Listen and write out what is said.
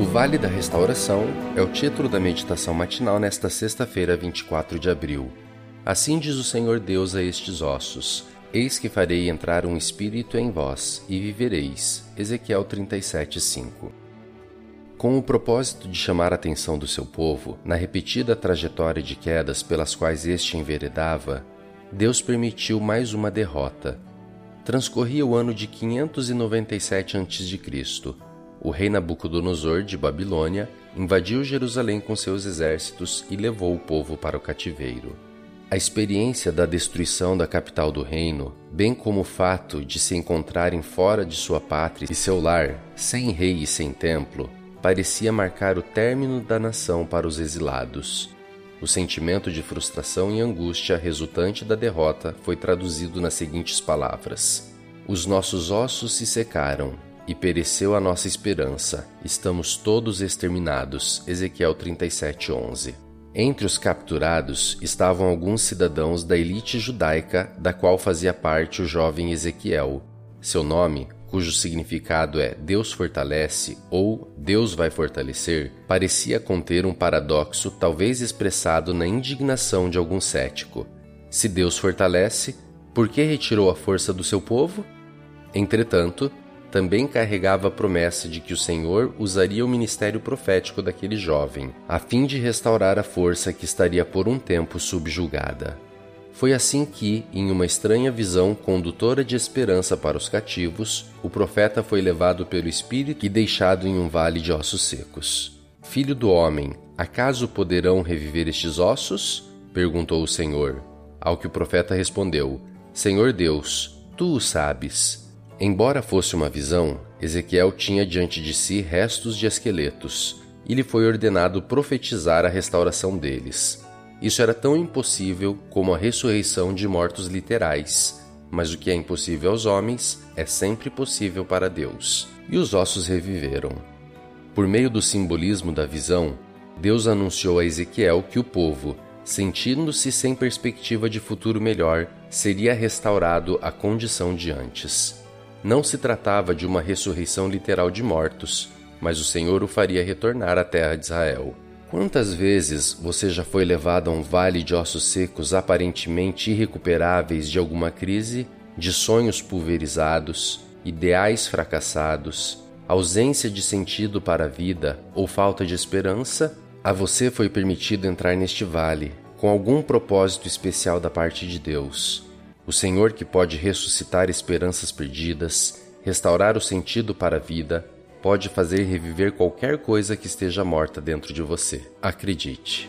O Vale da Restauração é o título da meditação matinal nesta sexta-feira, 24 de abril. Assim diz o Senhor Deus a estes ossos: Eis que farei entrar um espírito em vós, e vivereis. Ezequiel 37:5. Com o propósito de chamar a atenção do seu povo na repetida trajetória de quedas pelas quais este enveredava, Deus permitiu mais uma derrota. Transcorria o ano de 597 a.C o rei Nabucodonosor de Babilônia invadiu Jerusalém com seus exércitos e levou o povo para o cativeiro. A experiência da destruição da capital do reino, bem como o fato de se encontrarem fora de sua pátria e seu lar, sem rei e sem templo, parecia marcar o término da nação para os exilados. O sentimento de frustração e angústia resultante da derrota foi traduzido nas seguintes palavras: Os nossos ossos se secaram, e pereceu a nossa esperança. Estamos todos exterminados. Ezequiel 37:11. Entre os capturados estavam alguns cidadãos da elite judaica da qual fazia parte o jovem Ezequiel. Seu nome, cujo significado é Deus fortalece ou Deus vai fortalecer, parecia conter um paradoxo talvez expressado na indignação de algum cético. Se Deus fortalece, por que retirou a força do seu povo? Entretanto, também carregava a promessa de que o Senhor usaria o ministério profético daquele jovem, a fim de restaurar a força que estaria por um tempo subjugada. Foi assim que, em uma estranha visão condutora de esperança para os cativos, o profeta foi levado pelo Espírito e deixado em um vale de ossos secos. Filho do homem, acaso poderão reviver estes ossos? perguntou o Senhor. Ao que o profeta respondeu: Senhor Deus, tu o sabes. Embora fosse uma visão, Ezequiel tinha diante de si restos de esqueletos, e lhe foi ordenado profetizar a restauração deles. Isso era tão impossível como a ressurreição de mortos literais, mas o que é impossível aos homens é sempre possível para Deus. E os ossos reviveram. Por meio do simbolismo da visão, Deus anunciou a Ezequiel que o povo, sentindo-se sem perspectiva de futuro melhor, seria restaurado à condição de antes. Não se tratava de uma ressurreição literal de mortos, mas o Senhor o faria retornar à terra de Israel. Quantas vezes você já foi levado a um vale de ossos secos aparentemente irrecuperáveis de alguma crise, de sonhos pulverizados, ideais fracassados, ausência de sentido para a vida ou falta de esperança? A você foi permitido entrar neste vale com algum propósito especial da parte de Deus. O Senhor que pode ressuscitar esperanças perdidas, restaurar o sentido para a vida, pode fazer reviver qualquer coisa que esteja morta dentro de você. Acredite.